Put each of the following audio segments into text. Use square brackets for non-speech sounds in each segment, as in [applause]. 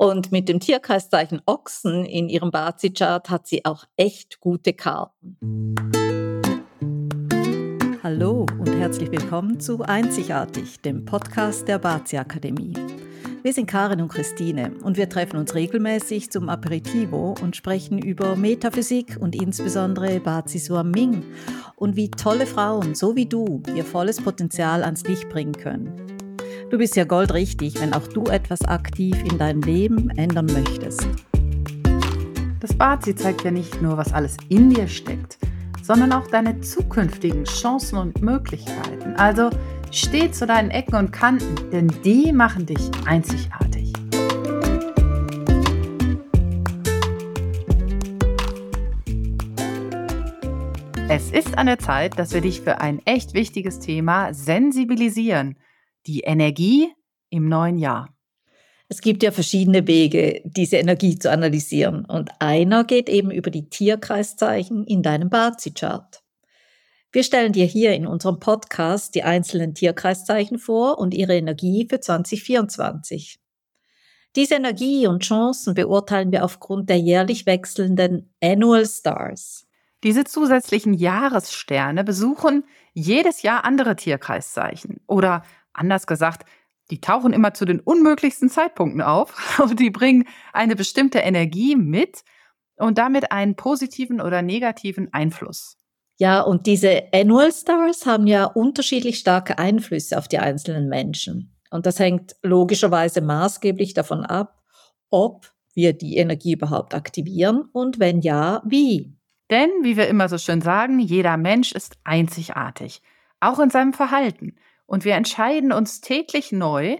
Und mit dem Tierkreiszeichen Ochsen in ihrem Bazi-Chart hat sie auch echt gute Karten. Hallo und herzlich willkommen zu Einzigartig, dem Podcast der Bazi Akademie. Wir sind Karin und Christine und wir treffen uns regelmäßig zum Aperitivo und sprechen über Metaphysik und insbesondere Bazi Ming und wie tolle Frauen, so wie du, ihr volles Potenzial ans Licht bringen können. Du bist ja goldrichtig, wenn auch du etwas aktiv in deinem Leben ändern möchtest. Das Bazi zeigt ja nicht nur, was alles in dir steckt, sondern auch deine zukünftigen Chancen und Möglichkeiten. Also steh zu deinen Ecken und Kanten, denn die machen dich einzigartig. Es ist an der Zeit, dass wir dich für ein echt wichtiges Thema sensibilisieren – die Energie im neuen Jahr? Es gibt ja verschiedene Wege, diese Energie zu analysieren. Und einer geht eben über die Tierkreiszeichen in deinem Bazi-Chart. Wir stellen dir hier in unserem Podcast die einzelnen Tierkreiszeichen vor und ihre Energie für 2024. Diese Energie und Chancen beurteilen wir aufgrund der jährlich wechselnden Annual Stars. Diese zusätzlichen Jahressterne besuchen jedes Jahr andere Tierkreiszeichen oder Anders gesagt, die tauchen immer zu den unmöglichsten Zeitpunkten auf [laughs] und die bringen eine bestimmte Energie mit und damit einen positiven oder negativen Einfluss. Ja, und diese Annual Stars haben ja unterschiedlich starke Einflüsse auf die einzelnen Menschen. Und das hängt logischerweise maßgeblich davon ab, ob wir die Energie überhaupt aktivieren und wenn ja, wie. Denn, wie wir immer so schön sagen, jeder Mensch ist einzigartig, auch in seinem Verhalten. Und wir entscheiden uns täglich neu,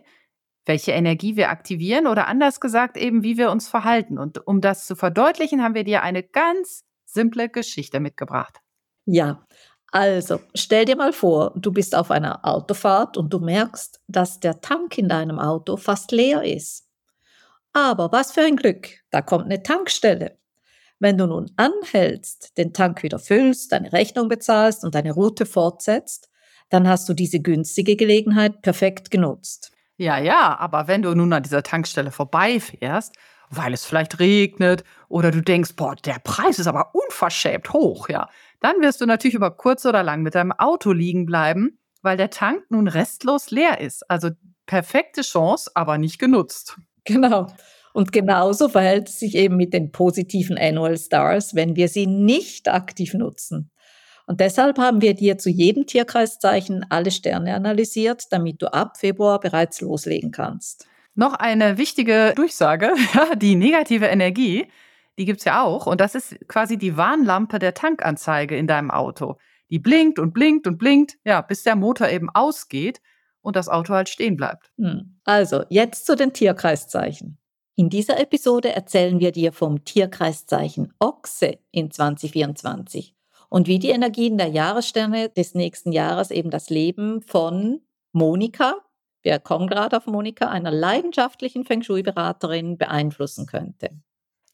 welche Energie wir aktivieren oder anders gesagt eben, wie wir uns verhalten. Und um das zu verdeutlichen, haben wir dir eine ganz simple Geschichte mitgebracht. Ja, also stell dir mal vor, du bist auf einer Autofahrt und du merkst, dass der Tank in deinem Auto fast leer ist. Aber was für ein Glück, da kommt eine Tankstelle. Wenn du nun anhältst, den Tank wieder füllst, deine Rechnung bezahlst und deine Route fortsetzt, dann hast du diese günstige Gelegenheit perfekt genutzt. Ja, ja, aber wenn du nun an dieser Tankstelle vorbeifährst, weil es vielleicht regnet oder du denkst, boah, der Preis ist aber unverschämt hoch, ja, dann wirst du natürlich über kurz oder lang mit deinem Auto liegen bleiben, weil der Tank nun restlos leer ist. Also perfekte Chance, aber nicht genutzt. Genau. Und genauso verhält es sich eben mit den positiven Annual Stars, wenn wir sie nicht aktiv nutzen. Und deshalb haben wir dir zu jedem Tierkreiszeichen alle Sterne analysiert, damit du ab Februar bereits loslegen kannst. Noch eine wichtige Durchsage, [laughs] die negative Energie, die gibt es ja auch. Und das ist quasi die Warnlampe der Tankanzeige in deinem Auto. Die blinkt und blinkt und blinkt, ja, bis der Motor eben ausgeht und das Auto halt stehen bleibt. Hm. Also, jetzt zu den Tierkreiszeichen. In dieser Episode erzählen wir dir vom Tierkreiszeichen Ochse in 2024 und wie die Energien der Jahressterne des nächsten Jahres eben das Leben von Monika, wir kommen gerade auf Monika, einer leidenschaftlichen Feng Shui-Beraterin beeinflussen könnte.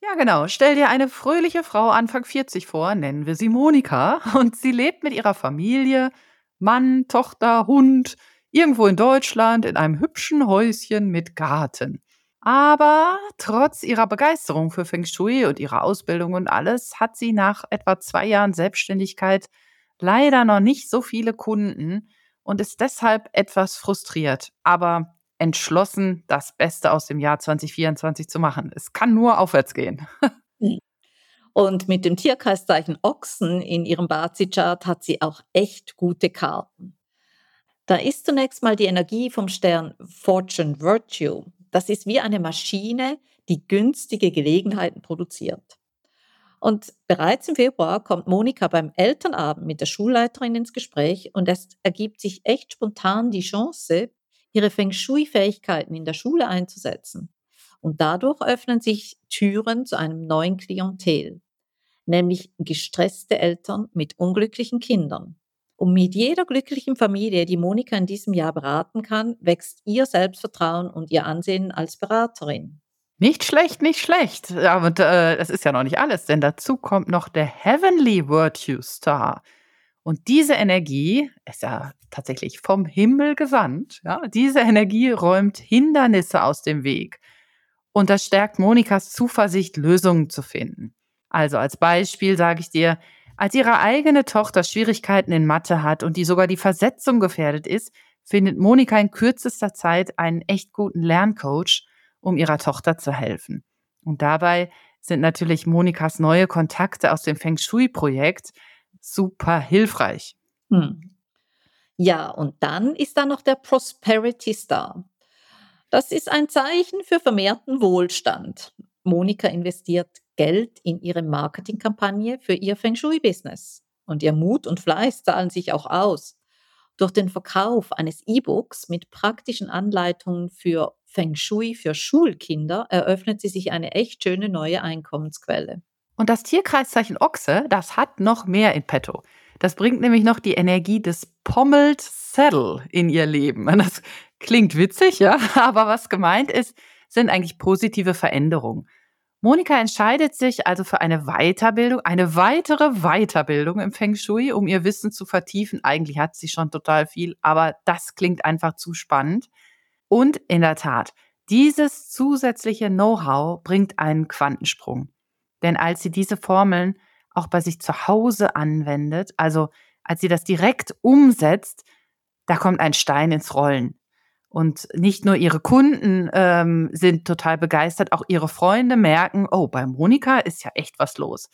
Ja, genau. Stell dir eine fröhliche Frau Anfang 40 vor, nennen wir sie Monika, und sie lebt mit ihrer Familie, Mann, Tochter, Hund, irgendwo in Deutschland in einem hübschen Häuschen mit Garten. Aber trotz ihrer Begeisterung für Feng Shui und ihrer Ausbildung und alles hat sie nach etwa zwei Jahren Selbstständigkeit leider noch nicht so viele Kunden und ist deshalb etwas frustriert, aber entschlossen, das Beste aus dem Jahr 2024 zu machen. Es kann nur aufwärts gehen. [laughs] Und mit dem Tierkreiszeichen Ochsen in ihrem Bazi-Chart hat sie auch echt gute Karten. Da ist zunächst mal die Energie vom Stern Fortune Virtue. Das ist wie eine Maschine, die günstige Gelegenheiten produziert. Und bereits im Februar kommt Monika beim Elternabend mit der Schulleiterin ins Gespräch und es ergibt sich echt spontan die Chance, ihre Feng Shui-Fähigkeiten in der Schule einzusetzen. Und dadurch öffnen sich Türen zu einem neuen Klientel, nämlich gestresste Eltern mit unglücklichen Kindern. Und mit jeder glücklichen Familie, die Monika in diesem Jahr beraten kann, wächst ihr Selbstvertrauen und ihr Ansehen als Beraterin. Nicht schlecht, nicht schlecht. Aber äh, das ist ja noch nicht alles, denn dazu kommt noch der Heavenly Virtue Star. Und diese Energie ist ja tatsächlich vom Himmel gesandt. Ja? Diese Energie räumt Hindernisse aus dem Weg. Und das stärkt Monikas Zuversicht, Lösungen zu finden. Also als Beispiel sage ich dir, als ihre eigene Tochter Schwierigkeiten in Mathe hat und die sogar die Versetzung gefährdet ist, findet Monika in kürzester Zeit einen echt guten Lerncoach, um ihrer Tochter zu helfen. Und dabei sind natürlich Monikas neue Kontakte aus dem Feng Shui-Projekt super hilfreich. Hm. Ja, und dann ist da noch der Prosperity Star. Das ist ein Zeichen für vermehrten Wohlstand. Monika investiert Geld in ihre Marketingkampagne für ihr Feng Shui-Business. Und ihr Mut und Fleiß zahlen sich auch aus. Durch den Verkauf eines E-Books mit praktischen Anleitungen für Feng Shui für Schulkinder eröffnet sie sich eine echt schöne neue Einkommensquelle. Und das Tierkreiszeichen Ochse, das hat noch mehr in petto. Das bringt nämlich noch die Energie des Pommelt Saddle in ihr Leben. [laughs] Das klingt witzig, ja, aber was gemeint ist, sind eigentlich positive Veränderungen. Monika entscheidet sich also für eine Weiterbildung, eine weitere Weiterbildung im Feng Shui, um ihr Wissen zu vertiefen. Eigentlich hat sie schon total viel, aber das klingt einfach zu spannend. Und in der Tat, dieses zusätzliche Know-how bringt einen Quantensprung. Denn als sie diese Formeln auch bei sich zu Hause anwendet, also als sie das direkt umsetzt, da kommt ein Stein ins Rollen. Und nicht nur ihre Kunden ähm, sind total begeistert, auch ihre Freunde merken, oh, bei Monika ist ja echt was los.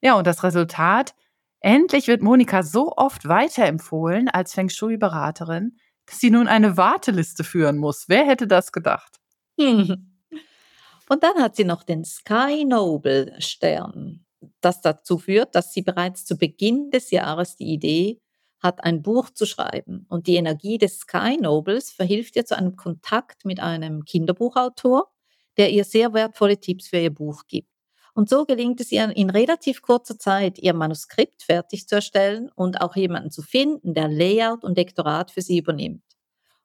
Ja, und das Resultat, endlich wird Monika so oft weiterempfohlen als Feng Shui-Beraterin, dass sie nun eine Warteliste führen muss. Wer hätte das gedacht? [laughs] Und dann hat sie noch den Sky Noble Stern, das dazu führt, dass sie bereits zu Beginn des Jahres die Idee hat, ein Buch zu schreiben. Und die Energie des Sky Nobles verhilft ihr zu einem Kontakt mit einem Kinderbuchautor, der ihr sehr wertvolle Tipps für ihr Buch gibt. Und so gelingt es ihr in relativ kurzer Zeit, ihr Manuskript fertig zu erstellen und auch jemanden zu finden, der Layout und Lektorat für sie übernimmt.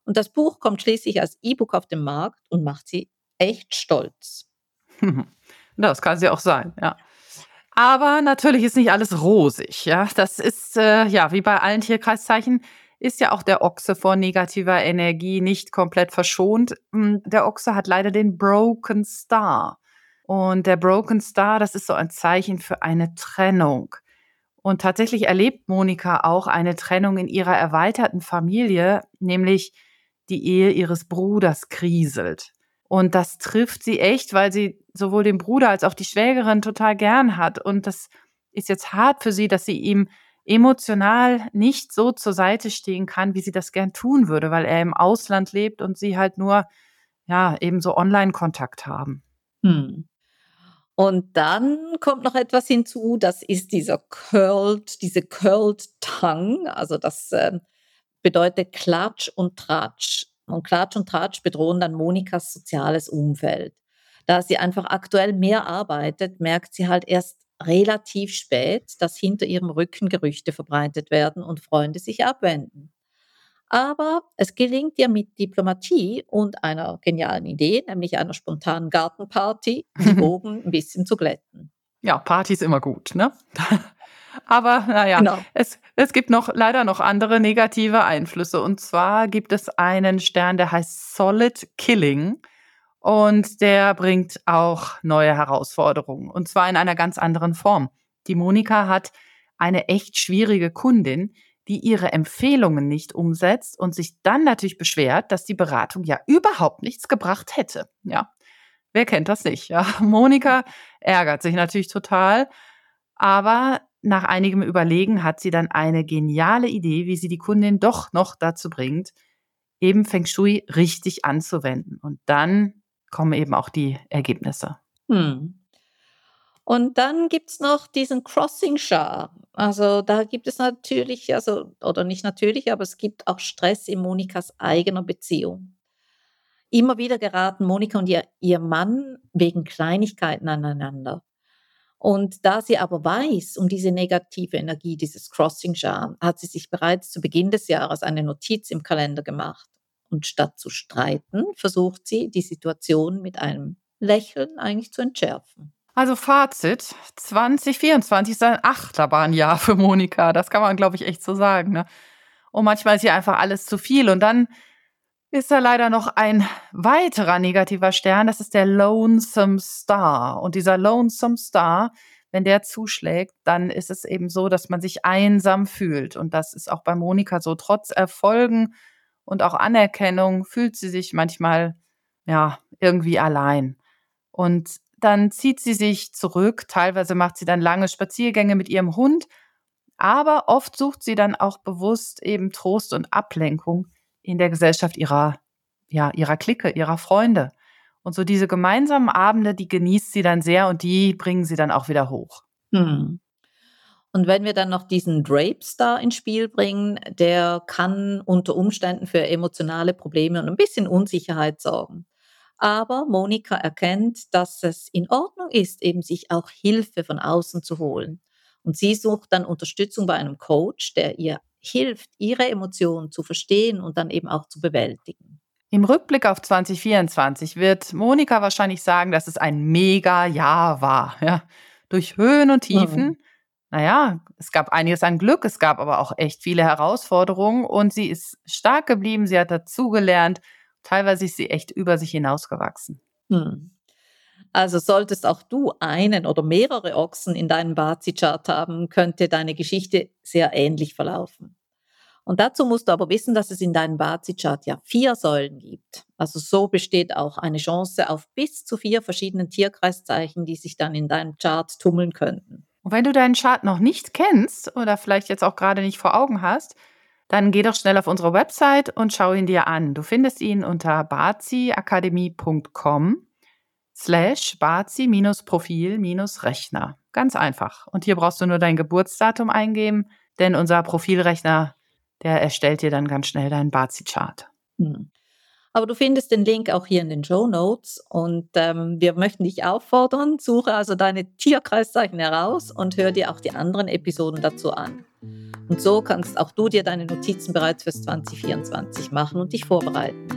Und das Buch kommt schließlich als E-Book auf den Markt und macht sie echt stolz. [laughs] Das kann sie auch sein, ja. Aber natürlich ist nicht alles rosig. Ja, das ist äh, ja wie bei allen Tierkreiszeichen ist ja auch der Ochse vor negativer Energie nicht komplett verschont. Hm, der Ochse hat leider den Broken Star. Und der Broken Star, das ist so ein Zeichen für eine Trennung. Und tatsächlich erlebt Monika auch eine Trennung in ihrer erweiterten Familie, nämlich die Ehe ihres Bruders kriselt. Und das trifft sie echt, weil sie sowohl den Bruder als auch die Schwägerin total gern hat. Und das ist jetzt hart für sie, dass sie ihm emotional nicht so zur Seite stehen kann, wie sie das gern tun würde, weil er im Ausland lebt und sie halt nur, ja, eben so Online-Kontakt haben. Hm. Und dann kommt noch etwas hinzu, das ist dieser curled, diese curled tongue, also das äh, bedeutet Klatsch und Tratsch. Und Klatsch und Tratsch bedrohen dann Monikas soziales Umfeld. Da sie einfach aktuell mehr arbeitet, merkt sie halt erst relativ spät, dass hinter ihrem Rücken Gerüchte verbreitet werden und Freunde sich abwenden. Aber es gelingt ihr mit Diplomatie und einer genialen Idee, nämlich einer spontanen Gartenparty, [laughs] die Wogen ein bisschen zu glätten. Ja, Party ist immer gut, ne? Aber naja, genau. es, es gibt noch leider noch andere negative Einflüsse. Und zwar gibt es einen Stern, der heißt Solid Killing. Und der bringt auch neue Herausforderungen. Und zwar in einer ganz anderen Form. Die Monika hat eine echt schwierige Kundin, die ihre Empfehlungen nicht umsetzt und sich dann natürlich beschwert, dass die Beratung ja überhaupt nichts gebracht hätte. Ja. Wer kennt das nicht? Ja, [laughs] Monika ärgert sich natürlich total, aber nach einigem Überlegen hat sie dann eine geniale Idee, wie sie die Kundin doch noch dazu bringt, eben Feng Shui richtig anzuwenden. Und dann kommen eben auch die Ergebnisse. Hm. Und dann gibt es noch diesen Crossing Char. Also da gibt es natürlich, also, oder nicht natürlich, aber es gibt auch Stress in Monikas eigener Beziehung. Immer wieder geraten Monika und ihr, ihr Mann wegen Kleinigkeiten aneinander. Und da sie aber weiß um diese negative Energie, dieses Crossing Jar, hat sie sich bereits zu Beginn des Jahres eine Notiz im Kalender gemacht. Und statt zu streiten, versucht sie, die Situation mit einem Lächeln eigentlich zu entschärfen. Also Fazit, 2024 ist ein Achterbahnjahr für Monika. Das kann man, glaube ich, echt so sagen. Ne? Und manchmal ist ihr einfach alles zu viel. Und dann ist da leider noch ein weiterer negativer Stern, das ist der Lonesome Star. Und dieser Lonesome Star, wenn der zuschlägt, dann ist es eben so, dass man sich einsam fühlt. Und das ist auch bei Monika so. Trotz Erfolgen und auch Anerkennung fühlt sie sich manchmal, ja, irgendwie allein. Und dann zieht sie sich zurück. Teilweise macht sie dann lange Spaziergänge mit ihrem Hund. Aber oft sucht sie dann auch bewusst eben Trost und Ablenkung in der Gesellschaft ihrer, ja, ihrer Clique, ihrer Freunde. Und so diese gemeinsamen Abende, die genießt sie dann sehr und die bringen sie dann auch wieder hoch. Hm. Und wenn wir dann noch diesen Drape Star ins Spiel bringen, der kann unter Umständen für emotionale Probleme und ein bisschen Unsicherheit sorgen. Aber Monika erkennt, dass es in Ordnung ist, eben sich auch Hilfe von außen zu holen. Und sie sucht dann Unterstützung bei einem Coach, der ihr hilft, ihre Emotionen zu verstehen und dann eben auch zu bewältigen. Im Rückblick auf 2024 wird Monika wahrscheinlich sagen, dass es ein mega Jahr war. Ja? Durch Höhen und Tiefen. Mhm. Naja, es gab einiges an Glück, es gab aber auch echt viele Herausforderungen und sie ist stark geblieben, sie hat dazugelernt. Teilweise ist sie echt über sich hinausgewachsen. Mhm. Also solltest auch du einen oder mehrere Ochsen in deinem Bazi-Chart haben, könnte deine Geschichte sehr ähnlich verlaufen. Und dazu musst du aber wissen, dass es in deinem Bazi-Chart ja vier Säulen gibt. Also so besteht auch eine Chance auf bis zu vier verschiedenen Tierkreiszeichen, die sich dann in deinem Chart tummeln könnten. Und wenn du deinen Chart noch nicht kennst oder vielleicht jetzt auch gerade nicht vor Augen hast, dann geh doch schnell auf unsere Website und schau ihn dir an. Du findest ihn unter baziakademie.com slash bazi-profil-rechner. Ganz einfach. Und hier brauchst du nur dein Geburtsdatum eingeben, denn unser Profilrechner, der erstellt dir dann ganz schnell deinen Bazi-Chart. Hm. Aber du findest den Link auch hier in den Show Notes und ähm, wir möchten dich auffordern, suche also deine Tierkreiszeichen heraus und hör dir auch die anderen Episoden dazu an. Und so kannst auch du dir deine Notizen bereits fürs 2024 machen und dich vorbereiten.